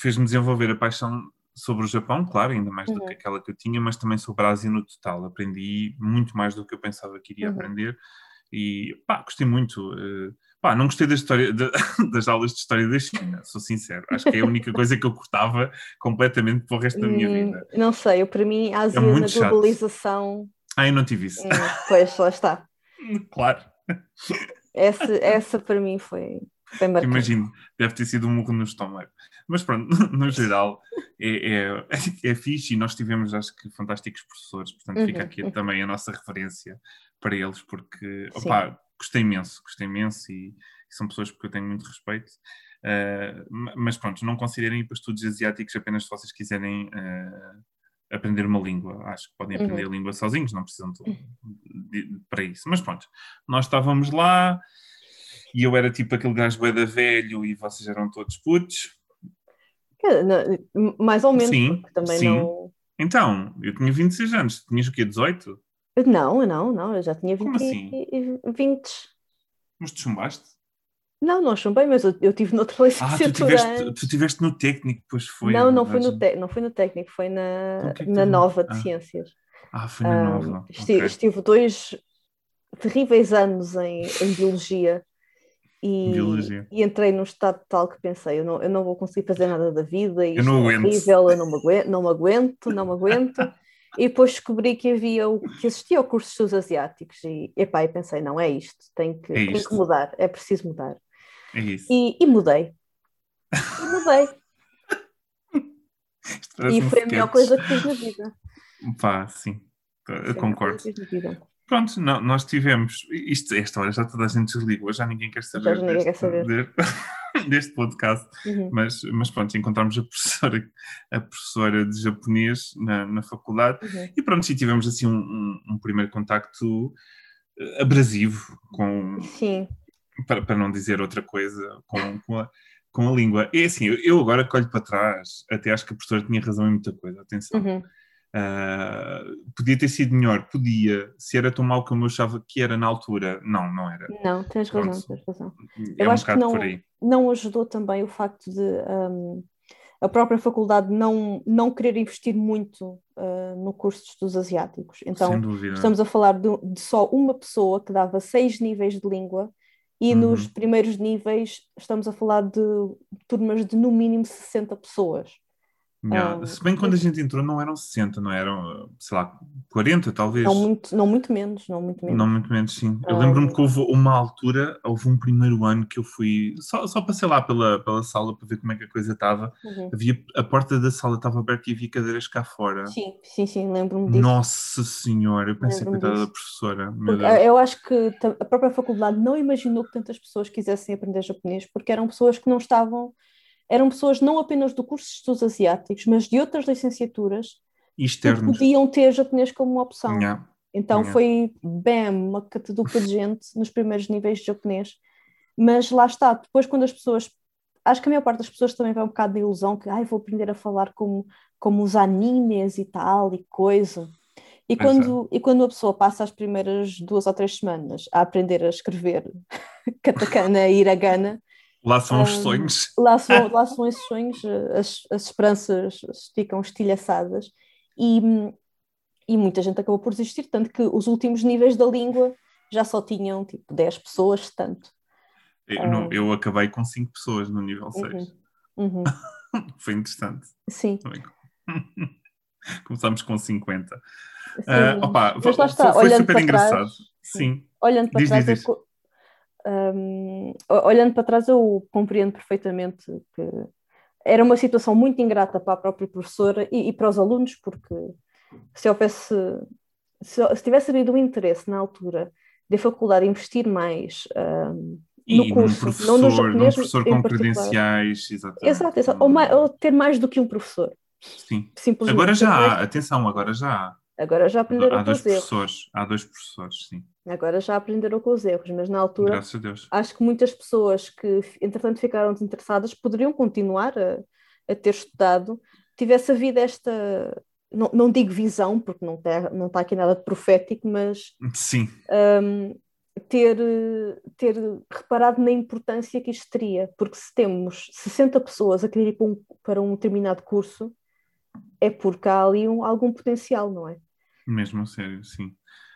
fez-me desenvolver a paixão sobre o Japão, claro, ainda mais uhum. do que aquela que eu tinha, mas também sobre a Ásia no total. Aprendi muito mais do que eu pensava que iria uhum. aprender e pá, gostei muito. Uh, pá, não gostei da história de, das aulas de história da China, sou sincero. Acho que é a única coisa que eu cortava completamente para o resto da minha hum, vida. Não sei, eu, para mim, a Ásia é na globalização. Chato. Ah, eu não tive isso. Hum, pois, lá está. claro. Essa, essa para mim foi, marcante. Imagino, deve ter sido um murro no estômago. Mas pronto, no geral, é, é, é fixe e nós tivemos, acho que, fantásticos professores, portanto, uhum. fica aqui uhum. também a nossa referência para eles, porque, opá, gostei imenso, gostei imenso e, e, são pessoas que eu tenho muito respeito. Uh, mas pronto, não considerem ir para estudos asiáticos apenas se vocês quiserem uh, aprender uma língua. Acho que podem aprender uhum. a língua sozinhos, não precisam de, de, de, para isso. Mas pronto, nós estávamos lá e eu era tipo aquele gajo boeda velho e vocês eram todos putos. Mais ou menos, sim, também sim. não. Então, eu tinha 26 anos, tinhas o quê? 18? Não, não, não, eu já tinha 20. Assim? 20. Mas tu chumbaste? Não, não chumbei, mas eu, eu tive noutra licenciatura. Ah, tu tiveste, tu tiveste no técnico, depois foi. Não, não foi, no te, não foi no técnico, foi na, então, é na nova de ah. ciências. Ah, foi na um, nova. Estive, okay. estive dois terríveis anos em, em biologia e, e, entrei num estado tal que pensei, eu não, eu não vou conseguir fazer nada da vida, isto eu não é horrível, eu não me aguento, não me aguento, não me aguento. e depois descobri que havia o, que existia o curso de estudos asiáticos e, epá, e pensei, não, é isto, tem que, é tem que mudar, é preciso mudar. É isso. E, e mudei. E mudei. e foi a melhor coisa que fiz na vida. Pá, sim, eu concordo. Pronto, não, nós tivemos. Isto, esta hora já toda a gente desligou, já ninguém quer saber, ninguém deste, quer saber. deste podcast. Uhum. Mas, mas pronto, encontramos a professora, a professora de japonês na, na faculdade uhum. e pronto, e tivemos assim um, um, um primeiro contacto eh, abrasivo com. Sim. Para, para não dizer outra coisa, com, com a, com a língua. E assim, eu agora colho para trás, até acho que a professora tinha razão em muita coisa, atenção. Uhum. Uh, podia ter sido melhor, podia. Se era tão mau como eu achava que era na altura, não, não era. Não, tens razão, Pronto. tens razão. É eu um acho que não, não ajudou também o facto de um, a própria faculdade não, não querer investir muito uh, no curso de estudos asiáticos. Então, estamos a falar de, de, só uma pessoa que dava seis níveis de língua. E uhum. nos primeiros níveis estamos a falar de turmas de no mínimo 60 pessoas. Yeah. Um, Se bem que quando a gente entrou não eram 60, não eram, sei lá, 40 talvez. Não muito, não muito menos, não muito menos. Não muito menos, sim. Eu lembro-me que houve uma altura, houve um primeiro ano que eu fui, só, só passei lá pela, pela sala para ver como é que a coisa estava. Uhum. Havia, a porta da sala estava aberta e havia cadeiras cá fora. Sim, sim, sim, lembro-me disso. Nossa Senhora, eu pensei era da professora. Eu acho que a própria faculdade não imaginou que tantas pessoas quisessem aprender japonês, porque eram pessoas que não estavam eram pessoas não apenas do curso de estudos asiáticos, mas de outras licenciaturas Externos. que podiam ter japonês como uma opção. Yeah. Então yeah. foi, bam, uma catadupa de gente nos primeiros níveis de japonês. Mas lá está, depois quando as pessoas, acho que a maior parte das pessoas também vai um bocado de ilusão que, ai, vou aprender a falar como, como os animes e tal e coisa. E quando, e quando a pessoa passa as primeiras duas ou três semanas a aprender a escrever katakana e hiragana, Lá são um, os sonhos. Lá são, lá são esses sonhos, as, as esperanças ficam estilhaçadas e, e muita gente acabou por desistir, tanto que os últimos níveis da língua já só tinham tipo 10 pessoas, tanto. Eu, não, eu acabei com 5 pessoas no nível 6. Uhum, uhum. Foi interessante. Sim. Começámos com 50. Sim, uh, opa, mas lá está, foi, foi super engraçado. Trás, sim. Olhando para diz, trás, diz, diz um, olhando para trás, eu compreendo perfeitamente que era uma situação muito ingrata para a própria professora e, e para os alunos, porque se houvesse, se, se, tivesse havido um interesse na altura da faculdade investir mais um, no curso, professor, não no japonês, professor com credenciais, exatamente. Exato, exato. Ou, mais, ou, ter mais do que um professor. Sim. Agora já há, atenção, agora já há. Agora já aprenderam há dois professores, há dois professores, sim. Agora já aprenderam com os erros, mas na altura acho que muitas pessoas que entretanto ficaram desinteressadas poderiam continuar a, a ter estudado, tivesse havido esta, não, não digo visão, porque não está não tá aqui nada de profético, mas Sim. Um, ter, ter reparado na importância que isto teria, porque se temos 60 pessoas a querer ir para um, para um determinado curso, é porque há ali um, algum potencial, não é? Mesmo a sério, sim.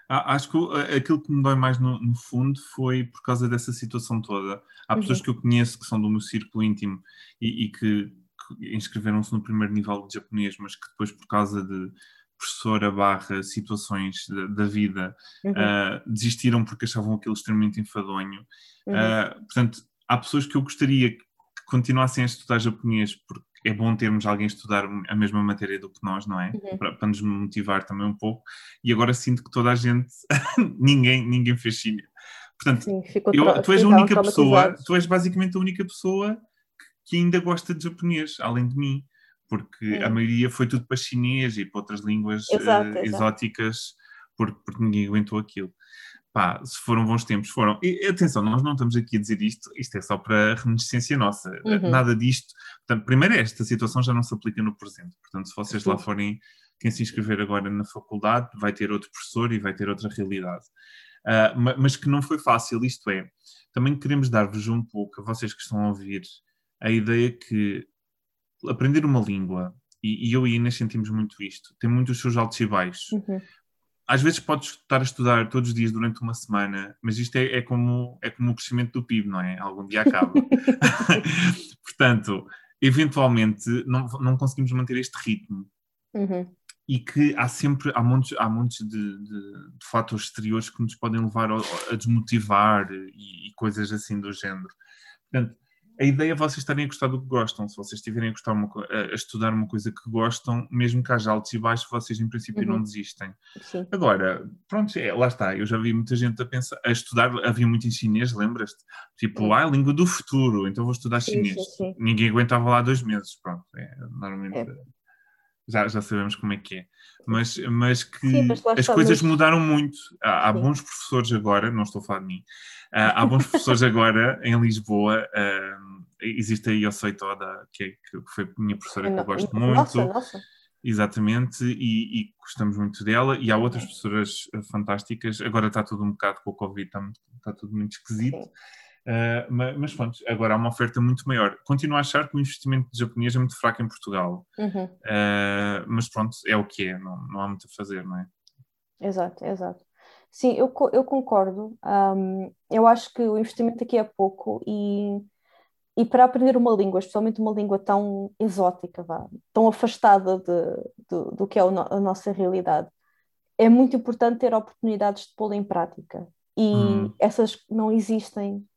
Ah, acho que aquilo que me dói mais no, no, fundo foi por causa dessa situação toda. Há uhum. pessoas que eu conheço que são do meu círculo íntimo e, e que, que inscreveram-se no primeiro nível de japonês, mas que depois, por causa de professora barra situações da, da vida, uhum. uh, desistiram porque achavam aquilo extremamente enfadonho. Uhum. Uh, portanto, há pessoas que eu gostaria que continuassem a estudar japonês porque é bom termos alguém estudar a mesma matéria do que nós, não é? Uhum. Para, para, nos motivar também um pouco. E agora sinto que toda a gente, ninguém, ninguém fez chinês. Portanto, Sim, eu, tu és a única pessoa, tu és basicamente a única pessoa que ainda gosta de japonês, além de mim porque a maioria foi tudo para chinês e para outras línguas exato, uh, exóticas, porque, porque ninguém aguentou aquilo. Pá, se foram bons tempos, foram. E atenção, nós não estamos aqui a dizer isto, isto é só para reminiscência nossa, uhum. nada disto. Portanto, primeiro, esta situação já não se aplica no presente. Portanto, se vocês lá forem, quem se inscrever agora na faculdade, vai ter outro professor e vai ter outra realidade. Uh, mas que não foi fácil, isto é, também queremos dar-vos um pouco, a vocês que estão a ouvir, a ideia que aprender uma língua, e, e, eu e Inês sentimos muito isto, tem muitos seus altos e baixos. Uhum. Às vezes podes estar a estudar todos os dias durante uma semana, mas isto é, é, como, é como o crescimento do PIB, não é? Algum dia acaba. Portanto, eventualmente não, não conseguimos manter este ritmo. Uhum. E que há sempre, há montes, há montes de, de, de fatores exteriores que nos podem levar a, a desmotivar e, e coisas assim do género. Portanto, a ideia é vocês estarem a gostar do que gostam. Se vocês estiverem a, uma, a, estudar uma coisa que gostam, mesmo que haja altos e baixos, vocês em princípio uhum. não desistem. Sim. Agora, pronto, é, lá está. Eu já vi muita gente a pensar, a estudar, havia muito em chinês, lembras-te? Tipo, sim. ah, língua do futuro, então vou estudar sim, chinês. Sim, Ninguém aguentava lá dois meses, pronto. É, normalmente. É. Já, já sabemos como é que é. Mas, mas que mas as coisas mas... mudaram muito. Há, há bons professores agora, não estou a falar de mim, há bons professores agora em Lisboa. Uh, existe a Yosei Toda, que, é, que foi a minha professora que eu gosto muito. Nossa, nossa. Exatamente, e, e, gostamos muito dela. E há outras professoras ah, fantásticas. Agora está tudo um bocado com o Covid, está, está tudo muito esquisito. Uh, mas, pronto, agora há uma oferta muito maior. Continuo a achar que o investimento de japonês é muito fraco em Portugal. Uhum. Uh, mas pronto, é o que é, não, não há muito a fazer, não é? Exato, exato. Sim, eu, eu concordo. Um, eu acho que o investimento aqui é pouco e, e para aprender uma língua, especialmente uma língua tão exótica, vá, tão afastada de, de, do que é a nossa realidade, é muito importante ter oportunidades de pô-la em prática. E hum. essas não existem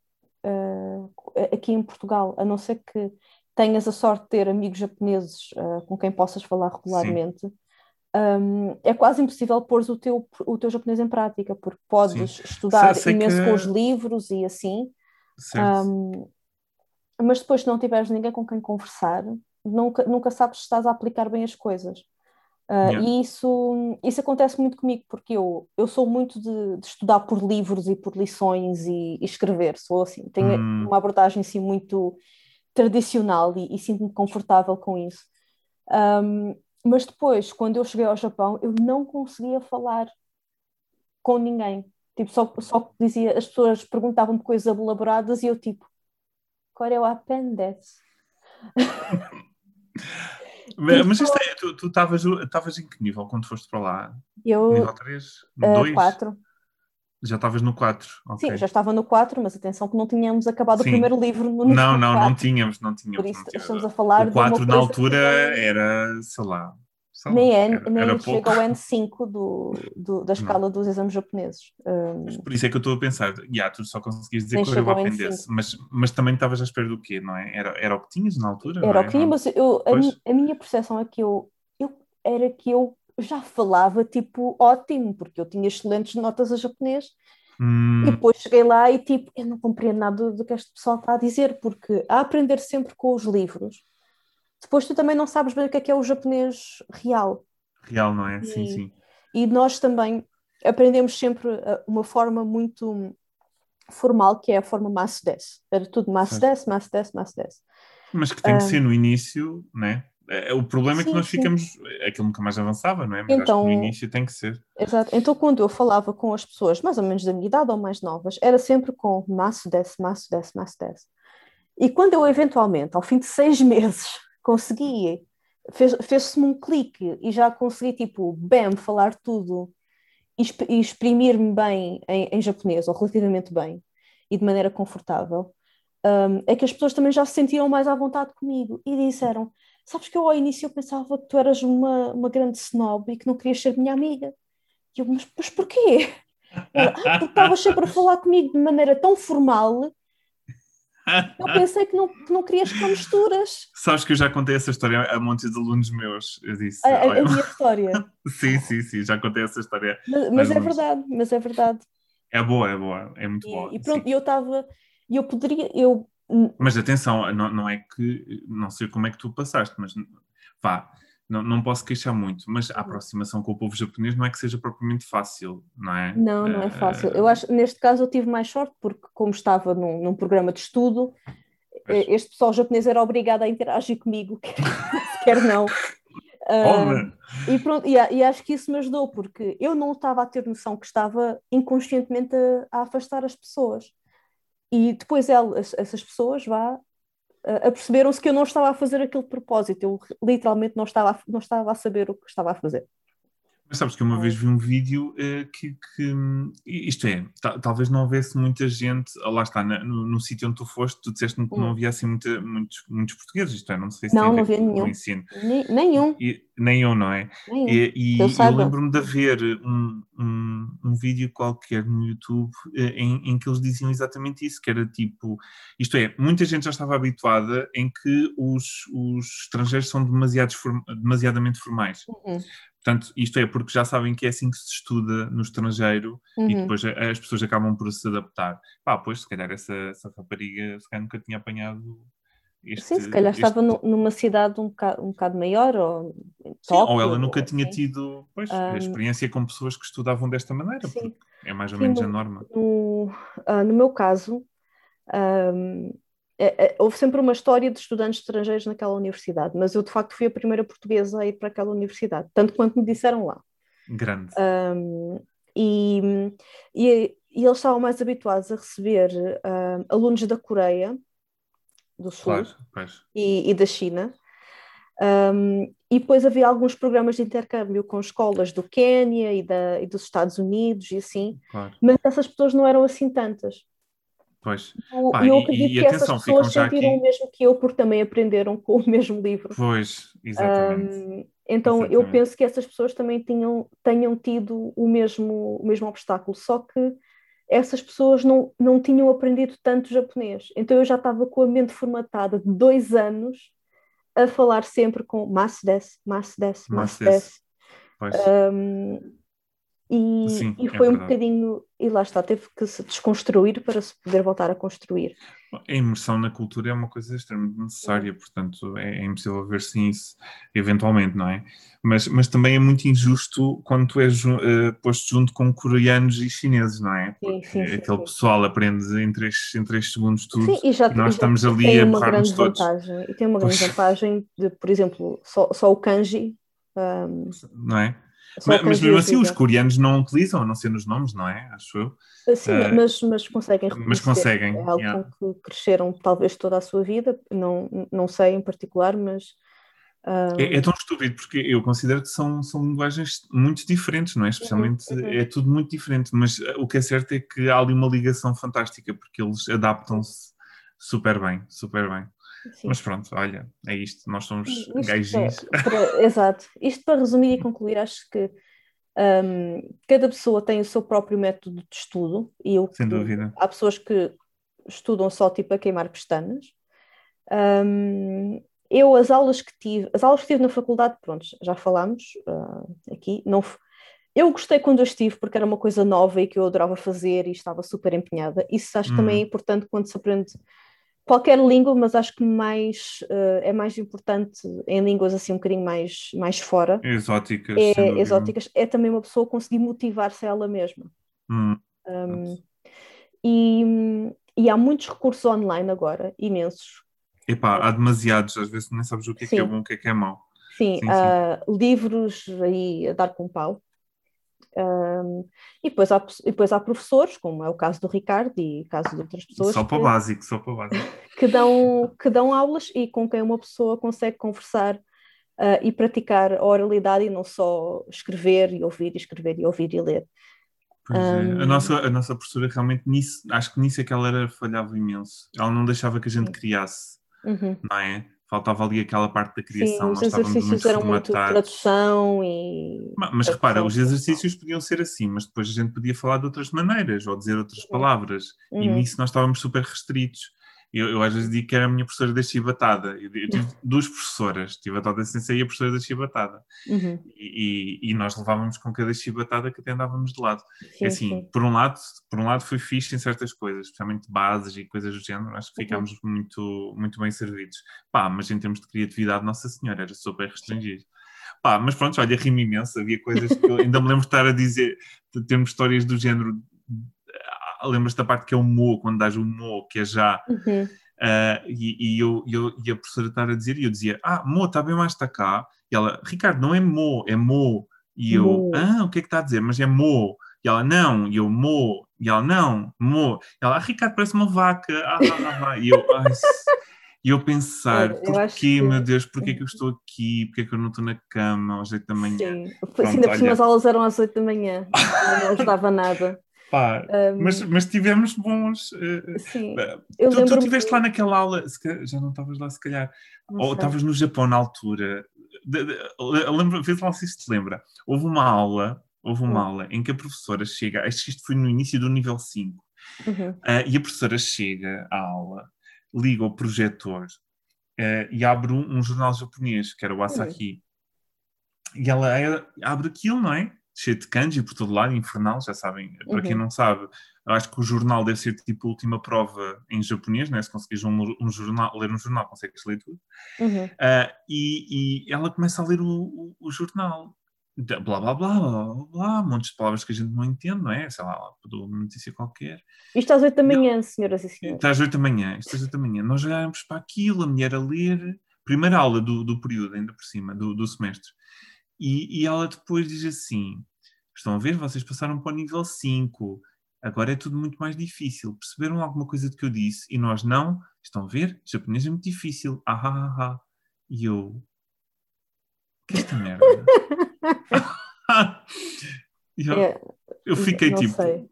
uh, aqui em Portugal, a não ser que tenhas a sorte de ter amigos japoneses uh, com quem possas falar regularmente. Um, é quase impossível pôr o teu, o teu japonês em prática, porque podes Sim. estudar sei, sei imenso que... com os livros e assim, um, mas depois, se não tiveres ninguém com quem conversar, nunca, nunca sabes se estás a aplicar bem as coisas. Uh, yeah. E isso, isso acontece muito comigo, porque eu, eu sou muito de, de estudar por livros e por lições e, e escrever, sou assim, tenho hum. uma abordagem assim muito tradicional e, e sinto-me confortável com isso. Um, mas depois, quando eu cheguei ao Japão, eu não conseguia falar com ninguém. Tipo, só, só dizia, as pessoas perguntavam-me coisas elaboradas e eu tipo, qual é o appendix? mas isto é, tu estavas em que nível quando foste para lá? Eu, nível 3? 2? Uh, 4. Já estavas no 4. Okay. Sim, já estava no 4, mas atenção que não tínhamos acabado Sim. o primeiro livro no Não, não, 4. não tínhamos, não tínhamos. Por isso não tínhamos. estamos a falar o 4 na altura era, sei lá. Sei nem é, era, nem era chega ao N5 do, do, da escala não. dos exames japoneses. Um... por isso é que eu estou a pensar, yeah, tu só conseguias dizer que eu aprendesse, mas, mas também estavas à espera do quê, não é? Era, era o que tinhas na altura? Era é? o que tinha, mas eu, a, a minha percepção é que eu, eu era que eu já falava tipo ótimo, porque eu tinha excelentes notas a japonês Hum. E depois cheguei lá e tipo, eu não compreendo nada do que este pessoal está a dizer, porque a aprender sempre com os livros, depois tu também não sabes bem o que é que é o japonês real. Real, não é? E, sim, sim. E nós também, aprendemos sempre uma forma muito formal, que é a forma mas des. Era tudo mas des, mas des, mas que tem que ser no início, né? É, o problema sim, é que nós ficamos. Aquilo nunca mais avançava, não é? Mas então, no início tem que ser. Exato. Então, quando eu falava com as pessoas mais ou menos da minha idade ou mais novas, era sempre com mas des, mas des, mas des. E quando eu eventualmente, ao fim de seis meses, consegui, fez-se-me um clique e já consegui, tipo, bam, falar tudo e exprimir-me bem em, em, japonês, ou relativamente bem, e de maneira confortável, um, é que as pessoas também já se sentiram mais à vontade comigo e disseram: Sabes que eu ao início eu pensava que tu eras uma, uma grande snob e que não querias ser minha amiga. E eu, mas, mas porquê? Ah, porque estavas sempre a falar comigo de maneira tão formal eu pensei que não, que não querias com misturas. Sabes que eu já contei essa história a montes de alunos meus. Eu disse. A, a, a minha história. sim, sim, sim, já contei essa história. Mas, mas é verdade, mas é verdade. É boa, é boa, é muito e, boa. E pronto, sim. eu estava. Eu poderia. Eu... Mas atenção, não, não é que. Não sei como é que tu passaste, mas vá não, não posso queixar muito, mas a uhum. aproximação com o povo japonês não é que seja propriamente fácil, não é? Não, não é fácil. Eu acho neste caso eu tive mais sorte porque, como estava num, num programa de estudo, pois. este pessoal japonês era obrigado a interagir comigo, quer não. Uh, e, pronto, e, e, acho que isso me ajudou, porque eu não estava a ter noção que estava inconscientemente a, a afastar as pessoas. E depois elas, essas pessoas vá, aperceberam-se que eu não estava a fazer aquele propósito, eu literalmente não estava, a, não estava a saber o que estava a fazer. Mas sabes que uma vez vi um vídeo uh, que, que, isto é, talvez não houvesse muita gente, lá está, na, no, no sítio onde tu foste, tu disseste-me que hum. não havia assim muita, muitos, muitos portugueses, isto é, não sei se não, não havia nenhum. ensino. nenhum. E, nenhum, não é? Nenhum. E, e eu, eu lembro-me de haver um, um, um, vídeo qualquer no YouTube uh, em, em que eles diziam exatamente isso, que era tipo, isto é, muita gente já estava habituada em que os, os estrangeiros são demasiados, demasiadamente formais. Uhum. Portanto, isto é porque já sabem que é assim que se estuda no estrangeiro uhum. e depois as pessoas acabam por se adaptar. Pá, pois, se calhar essa, essa rapariga se calhar nunca tinha apanhado este, Sim, se calhar este... estava numa cidade um bocado, um bocado maior ou Sim, ou ela nunca ou, tinha tido pois, um, a experiência com pessoas que estudavam desta maneira, sim. é mais ou sim, menos no, a norma. No, uh, no meu caso, um, houve sempre uma história de estudantes estrangeiros naquela universidade, mas eu de facto fui a primeira portuguesa a ir para aquela universidade, tanto quanto me disseram lá. Grande. Um, e, e, e, eles estavam mais habituados a receber alunos da Coreia do Sul claro, e, e, da China. Um, e depois havia alguns programas de intercâmbio com escolas do Quênia e, da, e dos Estados Unidos e assim, claro. mas essas pessoas não eram assim tantas. Pois. E eu acredito e, e que atenção, essas pessoas sentiram aqui... o mesmo que eu, porque também aprenderam com o mesmo livro. Pois, exatamente. Um, então exatamente. eu penso que essas pessoas também tinham, tenham tido o mesmo, o mesmo obstáculo, só que essas pessoas não, não tinham aprendido tanto japonês. Então eu já estava com a mente formatada de dois anos a falar sempre com mas des, mas des, mas des. Um, e, Sim, e é foi é um bocadinho, e lá está, teve que se desconstruir para se poder voltar a construir. A imersão na cultura é uma coisa extremamente necessária, portanto é, é impossível ver sem isso, eventualmente, não é? Mas, mas também é muito injusto quando tu és uh, posto junto com coreanos e chineses, não é? Sim, sim, sim, aquele pessoal aprende em 3, em três segundos tudo sim, e, já, e nós e estamos ali a borrar-nos todos. Vantagem, e tem uma grande pois. vantagem de, por exemplo, só, só o kanji. Um, não é? Mas, mas mesmo assim, os coreanos não utilizam, a não ser nos nomes, não é? Acho eu. Sim, uh, mas, mas conseguem Mas conseguem. É algo yeah. com que cresceram talvez toda a sua vida, não, não sei em particular, mas. Uh... É, é, tão estúpido porque eu considero que são, são linguagens muito diferentes, não é? Especialmente uhum, uhum. é tudo muito diferente, mas o que é certo é que há ali uma ligação fantástica porque eles adaptam-se super bem, super bem. Sim. Mas pronto, olha, é isto, nós somos isto gajinhos. É, para, exato. Isto para resumir e concluir, acho que um, cada pessoa tem o seu próprio método de estudo e eu, Sem dúvida. há pessoas que estudam só tipo a queimar pestanas. Um, eu, as aulas que tive, as aulas que tive na faculdade, pronto, já falámos uh, aqui, não, eu gostei quando eu estive porque era uma coisa nova e que eu adorava fazer e estava super empenhada. Isso acho que também é hum. importante quando se aprende qualquer língua, mas acho que mais uh, é mais importante em línguas assim um bocadinho mais, mais fora. Exóticas. É, exóticas, é também uma pessoa conseguir motivar-se a ela mesma. Hum. Um, e, e há muitos recursos online agora, imensos. Epá, há demasiados, às vezes nem sabes o que é, que é bom, o que é que é mau. Sim, sim, uh, livros aí a dar com pau. Um, e, depois há, e depois há professores, como é o caso do Ricardo e o caso de outras pessoas. Só para o básico, só para o básico. Que dão, que dão aulas e com quem uma pessoa consegue conversar uh, e praticar a oralidade e não só escrever e ouvir, e escrever e ouvir e ler. Pois um... é. a, nossa, a nossa professora realmente nisso, acho que nisso é que ela era, falhava imenso. Ela não deixava que a gente criasse, uhum. não é? Faltava ali aquela parte da criação. Sim, os exercícios eram muito tradução e. Mas, mas repara, os exercícios podiam ser assim, mas depois a gente podia falar de outras maneiras ou dizer outras palavras. Uhum. E nisso nós estávamos super restritos. Eu, eu às vezes digo que era a minha professora da chibatada. Eu, eu tive duas professoras, tive a Toda Sensei e a professora da chibatada. Uhum. E, e, e, nós levávamos com cada chibatada que até andávamos de lado. Sim, assim, sim. por um lado, por um lado foi fixe em certas coisas, especialmente bases e coisas do género, acho que uhum. ficámos uhum. muito, muito bem servidos. Pá, mas em termos de criatividade, Nossa Senhora, era super restringido. Pá, mas pronto, olha, rimo imenso, havia coisas que eu ainda me lembro de estar a dizer, de termos histórias do género lembras da parte que é o mo, quando dás o mo, que é já. Uhum. Uh, e, e, eu, eu, e a professora estar a dizer, e eu dizia, ah, mo, está bem mais está cá. E ela, Ricardo, não é mo, é mo. E eu, mo. ah, o que é que está a dizer? Mas é mo. E ela, não. E eu, mo. E ela, não, mo. E ela, ah, Ricardo, parece uma vaca. Ah, ah, ah. E eu, ai, e eu pensar, eu porquê, que... meu Deus, porquê que eu estou aqui? Porquê que eu não estou na cama às 8 da manhã? Sim, Pronto, ainda por cima as aulas eram às 8 da manhã, não ajudava nada. Pá, um, mas, mas tivemos bons. Uh, sim, tu, tu estiveste lá naquela aula, já não estavas lá se calhar, ou estavas no Japão na altura. Lembra, vê lá se isto te lembra. Houve uma aula, houve uma hum. aula em que a professora chega, acho que isto foi no início do nível 5, uhum. uh, e a professora chega à aula, liga o projetor uh, e abre um, um, jornal japonês, que era o Asahi. Uhum. E ela abre aquilo, não é? Cheio de kanji por todo lado, infernal, já sabem. Para uhum. quem não sabe, acho que o jornal deve ser tipo a última prova em japonês, né? se conseguires um, um jornal, ler um jornal, consegues ler tudo. Uhum. Uh, e, e, ela começa a ler o, o, o jornal. Blá, blá, blá, blá, blá, blá, montes de palavras que a gente não entende, não é? Sei lá, uma notícia qualquer. Isto às oito da manhã, não, senhoras e senhores. Está às oito da manhã, isto às oito da manhã. Nós olhamos para aquilo, a mulher a ler, primeira aula do, do período, ainda por cima, do, do semestre. E, e ela depois diz assim: Estão a ver? Vocês passaram para o nível 5. Agora é tudo muito mais difícil. Perceberam alguma coisa do que eu disse? E nós não? Estão a ver? O japonês é muito difícil. Ah, ah, ah, ah. E eu. Que é esta merda? eu, é, eu fiquei não tipo. Sei.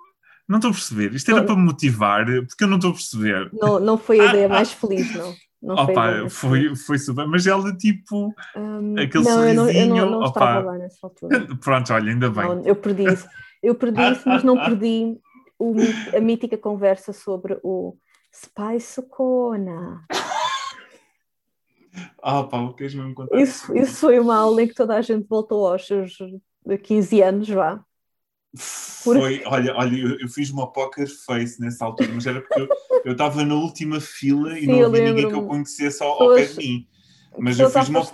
Não estou a perceber. Isto era não, para me motivar, porque eu não estou a perceber. Não, não foi a ideia mais feliz, não. Não opa, foi, foi super, mas ela tipo um, aquele não, eu não, eu não, não estava lá nessa altura. Pronto, olha, ainda bem. Não, eu perdi isso. Eu perdi isso, mas não perdi o, a mítica conversa sobre o Spice Kona. Ah, pá, o que mesmo contar? Isso, isso foi uma aula em que toda a gente voltou aos seus 15 anos, vá. Foi, olha, olha eu, eu, fiz uma poker face nessa altura, mas era porque eu estava na última fila e Sim, não havia ninguém que eu conhecesse ao, ao pé de mim. Mas eu fiz uma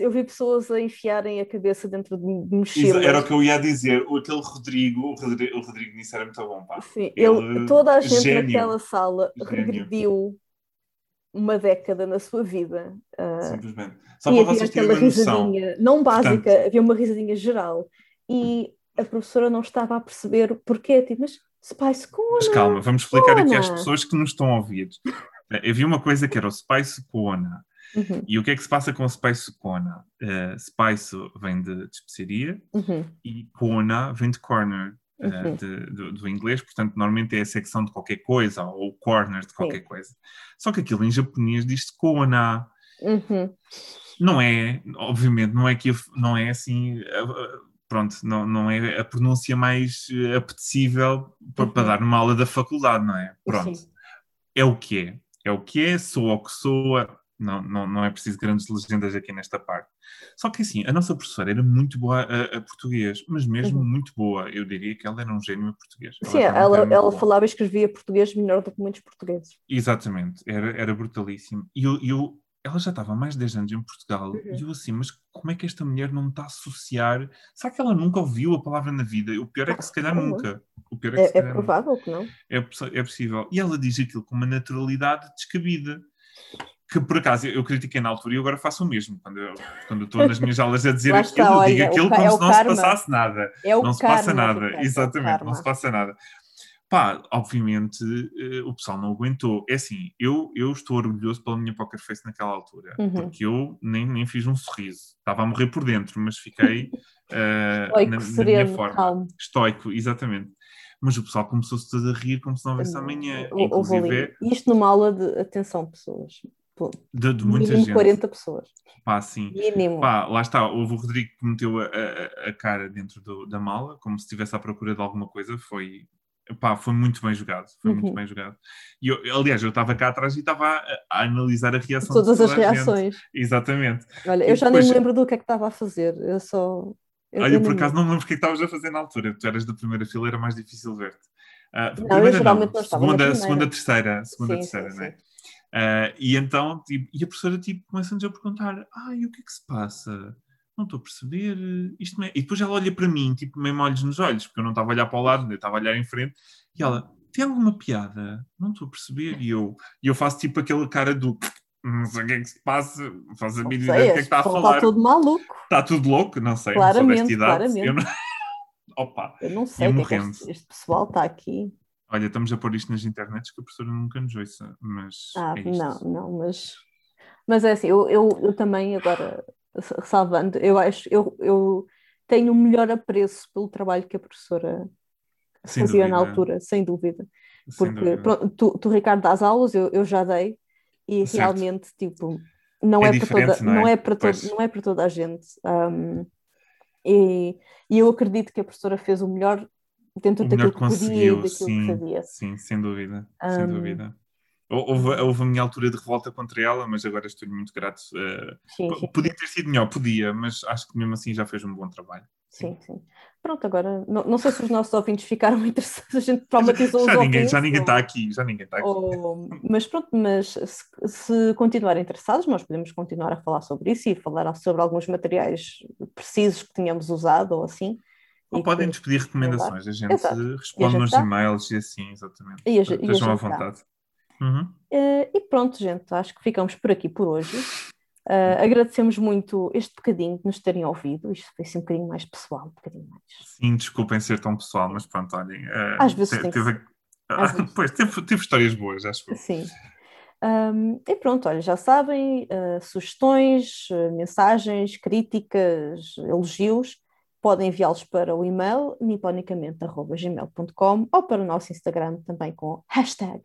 eu vi pessoas a enfiarem a cabeça dentro de mochilas. Era o que eu ia dizer, aquele Rodrigo, o Rodrigo, o Rodrigo nisso era muito bom, pá. Sim, ele, ele toda a gente gênio, naquela sala gênio. regrediu uma década na sua vida. Uh, Simplesmente. Só para vocês terem uma noção. risadinha, não básica, Portanto, havia uma risadinha geral. E a professora não estava a perceber o porquê. Tipo, mas Spice Cona. Mas calma, vamos explicar Cona. aqui às pessoas que nos estão a ouvir. Eh, havia uma coisa que era o Spice Cona. Uhum. E o que é que se passa com o Spice Cona? Uh, spice vem de, de especiaria uhum. e Cona vem de corner. Uh, uhum. de, do, do, inglês, portanto, normalmente é a secção de qualquer coisa ou corner de qualquer Sim. coisa. Só que aquilo em japonês diz-se Kona. Uhum. Não é, obviamente, não é que não é assim pronto, não, não é a pronúncia mais eh, apetecível para, uhum. para dar numa aula da faculdade, não é? Pronto. Sim. É o que é. É o que é, sou o que soa, Não, não, não é preciso grandes legendas aqui nesta parte. Só que assim, a nossa professora era muito boa a, a português, mas mesmo uhum. muito boa. Eu diria que ela era um gênio a português. Sim, ela, ela, ela falava e escrevia português melhor do que muitos portugueses. Exatamente, era, era brutalíssimo. E eu, eu, ela já estava há mais de 10 anos em Portugal uhum. e eu assim, mas como é que esta mulher não está a associar? Será que ela nunca ouviu a palavra na vida? O pior é que se calhar nunca. O pior é, que, é, é provável que não. É, é possível. E ela diz aquilo com uma naturalidade descabida que por acaso eu critiquei na altura e agora faço o mesmo. Quando eu, quando estou nas minhas aulas a dizer aquilo, eu digo aquilo como é se não karma. se passasse nada. É não se karma, passa nada. Exatamente, não se passa nada. Pá, obviamente uh, o pessoal não aguentou. É assim, eu, eu estou orgulhoso pela minha poker face naquela altura, uhum. porque eu nem, nem fiz um sorriso. Estava a morrer por dentro, mas fiquei uh, na, na, minha forma. Calmo. Estoico, exatamente. Mas o pessoal começou-se todo a rir como se não houvesse amanhã. Inclusive, Isto numa aula de atenção, pessoas. De, de muita mínimo gente. 40 pessoas. Pá, sim. Mínimo. Pá, lá está, houve o Rodrigo que meteu a, a, a cara dentro do, da mala, como se estivesse à procura de alguma coisa, foi, pá, foi muito bem jogado, foi uhum. muito bem jogado. E eu, aliás, eu estava cá atrás e estava a, a, analisar a reação Todas as reações. Gente. Exatamente. Olha, eu já depois... nem me lembro do que é que estava a fazer, eu só... Eu Olha, por acaso não me lembro o que é estavas a fazer na altura, tu eras da primeira fila, era mais difícil ver-te. Uh, não, primeira, não, não segunda, segunda, terceira, segunda, sim, terceira, sim, não é? Uh, e então, tipo, e a professora tipo, começa-nos a perguntar: ai, o que é que se passa? Não estou a perceber. Isto é... E depois ela olha para mim, tipo, meio olhos nos olhos, porque eu não estava a olhar para o lado, eu estava a olhar em frente, e ela: tem alguma piada? Não estou a perceber. E eu, e eu faço tipo aquela cara do. Não sei o que é que se passa, faz a mínima ideia do que é que está a falar. Está tudo maluco. Está tudo louco, não sei. Claramente, não claramente. Eu não... Opa, eu não sei, que é que este, este pessoal está aqui. Olha, estamos a pôr isto nas internets que a professora nunca nos ouça, mas. Ah, é não, não, mas. Mas é assim, eu, eu, eu também agora, ressalvando, eu acho, eu, eu tenho o melhor apreço pelo trabalho que a professora sem fazia dúvida. na altura, sem dúvida. Porque dúvida. Pronto, tu, tu, Ricardo, das aulas, eu, eu já dei, e certo. realmente, tipo, não é, é para toda, não é? Não, é para todo, não é para toda a gente. Um, e, e eu acredito que a professora fez o melhor dentro o daquilo que podia e daquilo sim, que sabia. Sim, sem dúvida, um... sem dúvida. Houve, houve, a minha altura de revolta contra ela, mas agora estou muito grato. Uh, sim, sim, podia ter sido melhor, podia, mas acho que mesmo assim já fez um bom trabalho. Sim, sim. Pronto, agora não, não sei se os nossos ouvintes ficaram interessados, a gente traumatizou já, os ninguém, ouvintes. Já ninguém está aqui, já ninguém está aqui. Ou, mas pronto, mas se, se continuarem interessados, nós podemos continuar a falar sobre isso e falar sobre alguns materiais precisos que tínhamos usado ou assim. Ou podem nos pedir recomendações, a gente Exato. responde nos e-mails e assim, exatamente. E a, Estejam à vontade. Uhum. Uh, e pronto, gente, acho que ficamos por aqui por hoje. Uh, agradecemos muito este bocadinho de nos terem ouvido. Isto foi assim um bocadinho mais pessoal, um bocadinho mais. Sim, desculpem ser tão pessoal, mas pronto, olhem. Uh, Às vezes te, teve, Às vezes. Pois, teve, teve, histórias boas, acho que. Sim. Um, e pronto, olha, já sabem, uh, sugestões, mensagens, críticas, elogios, podem enviá-los para o e-mail niponicamente.gmail.com ou para o nosso Instagram também com hashtag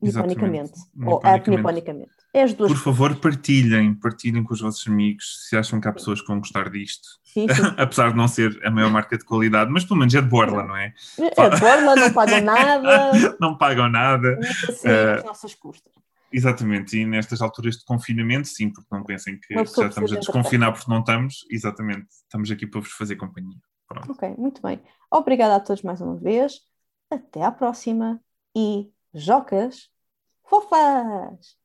niponicamente, ou app niponicamente. É as duas Por favor, partilhem, partilhem com os vossos amigos se acham que há pessoas que vão gostar disto. Sim, sim. Apesar de não ser a maior marca de qualidade, mas pelo menos é de Borla, não é? É de Borla, não pagam nada. não pagam nada. Assim, uh, as nossas custas. Exatamente, e nestas alturas de confinamento, sim, porque não pensem que já estamos a desconfinar porque não estamos, exatamente, estamos aqui para vos fazer companhia. Pronto. Ok, muito bem. Obrigada a todos mais uma vez, até à próxima e jocas fofas!